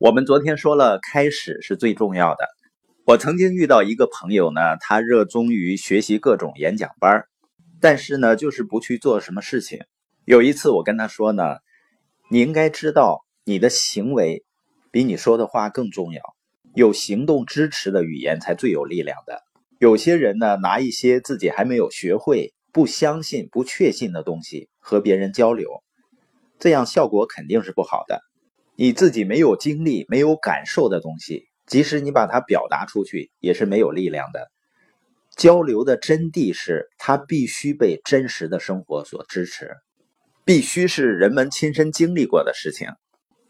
我们昨天说了，开始是最重要的。我曾经遇到一个朋友呢，他热衷于学习各种演讲班，但是呢，就是不去做什么事情。有一次我跟他说呢，你应该知道，你的行为比你说的话更重要，有行动支持的语言才最有力量的。有些人呢，拿一些自己还没有学会、不相信、不确信的东西和别人交流，这样效果肯定是不好的。你自己没有经历、没有感受的东西，即使你把它表达出去，也是没有力量的。交流的真谛是，它必须被真实的生活所支持，必须是人们亲身经历过的事情。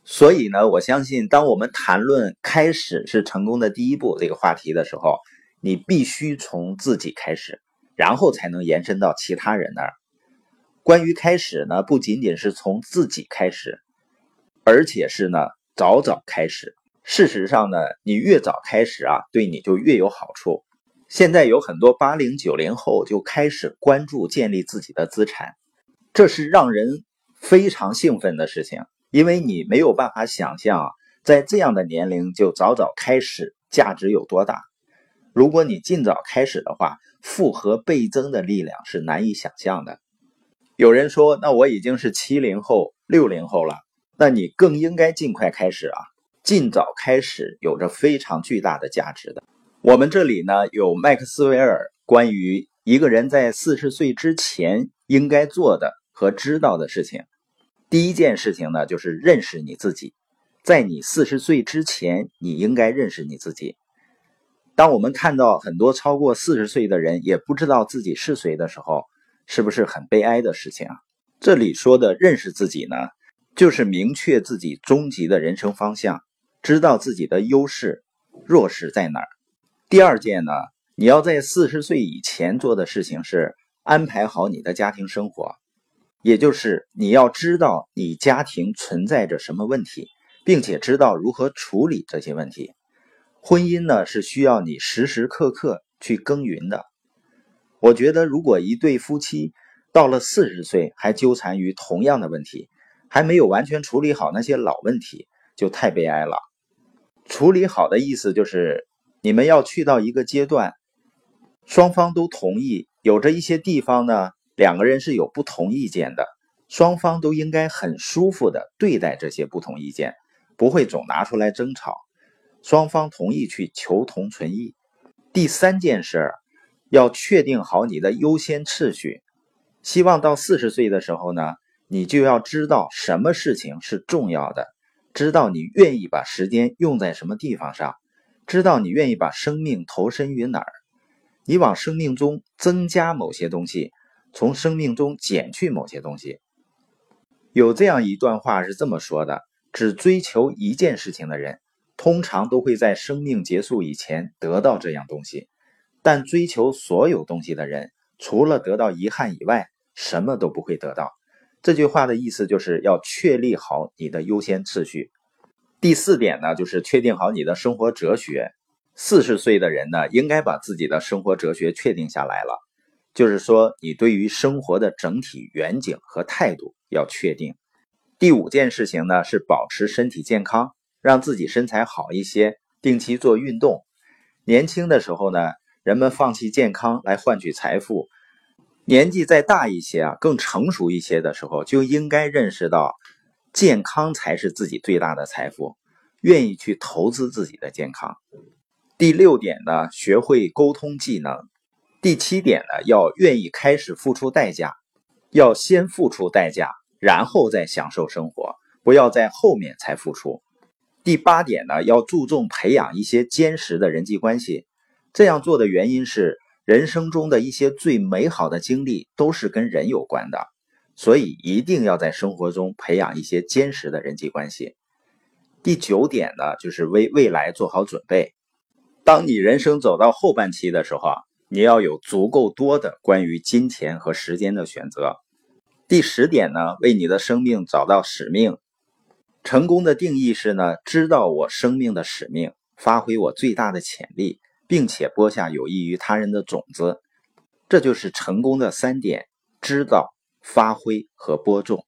所以呢，我相信，当我们谈论“开始是成功的第一步”这个话题的时候，你必须从自己开始，然后才能延伸到其他人那儿。关于开始呢，不仅仅是从自己开始。而且是呢，早早开始。事实上呢，你越早开始啊，对你就越有好处。现在有很多八零九零后就开始关注建立自己的资产，这是让人非常兴奋的事情，因为你没有办法想象啊，在这样的年龄就早早开始，价值有多大。如果你尽早开始的话，复合倍增的力量是难以想象的。有人说，那我已经是七零后、六零后了。那你更应该尽快开始啊！尽早开始有着非常巨大的价值的。我们这里呢有麦克斯韦尔关于一个人在四十岁之前应该做的和知道的事情。第一件事情呢就是认识你自己，在你四十岁之前，你应该认识你自己。当我们看到很多超过四十岁的人也不知道自己是谁的时候，是不是很悲哀的事情啊？这里说的认识自己呢？就是明确自己终极的人生方向，知道自己的优势、弱势在哪儿。第二件呢，你要在四十岁以前做的事情是安排好你的家庭生活，也就是你要知道你家庭存在着什么问题，并且知道如何处理这些问题。婚姻呢，是需要你时时刻刻去耕耘的。我觉得，如果一对夫妻到了四十岁还纠缠于同样的问题，还没有完全处理好那些老问题，就太悲哀了。处理好的意思就是，你们要去到一个阶段，双方都同意。有着一些地方呢，两个人是有不同意见的，双方都应该很舒服的对待这些不同意见，不会总拿出来争吵。双方同意去求同存异。第三件事，要确定好你的优先次序。希望到四十岁的时候呢。你就要知道什么事情是重要的，知道你愿意把时间用在什么地方上，知道你愿意把生命投身于哪儿。你往生命中增加某些东西，从生命中减去某些东西。有这样一段话是这么说的：只追求一件事情的人，通常都会在生命结束以前得到这样东西；但追求所有东西的人，除了得到遗憾以外，什么都不会得到。这句话的意思就是要确立好你的优先次序。第四点呢，就是确定好你的生活哲学。四十岁的人呢，应该把自己的生活哲学确定下来了，就是说你对于生活的整体远景和态度要确定。第五件事情呢，是保持身体健康，让自己身材好一些，定期做运动。年轻的时候呢，人们放弃健康来换取财富。年纪再大一些啊，更成熟一些的时候，就应该认识到，健康才是自己最大的财富，愿意去投资自己的健康。第六点呢，学会沟通技能。第七点呢，要愿意开始付出代价，要先付出代价，然后再享受生活，不要在后面才付出。第八点呢，要注重培养一些坚实的人际关系。这样做的原因是。人生中的一些最美好的经历都是跟人有关的，所以一定要在生活中培养一些坚实的人际关系。第九点呢，就是为未来做好准备。当你人生走到后半期的时候啊，你要有足够多的关于金钱和时间的选择。第十点呢，为你的生命找到使命。成功的定义是呢，知道我生命的使命，发挥我最大的潜力。并且播下有益于他人的种子，这就是成功的三点：知道、发挥和播种。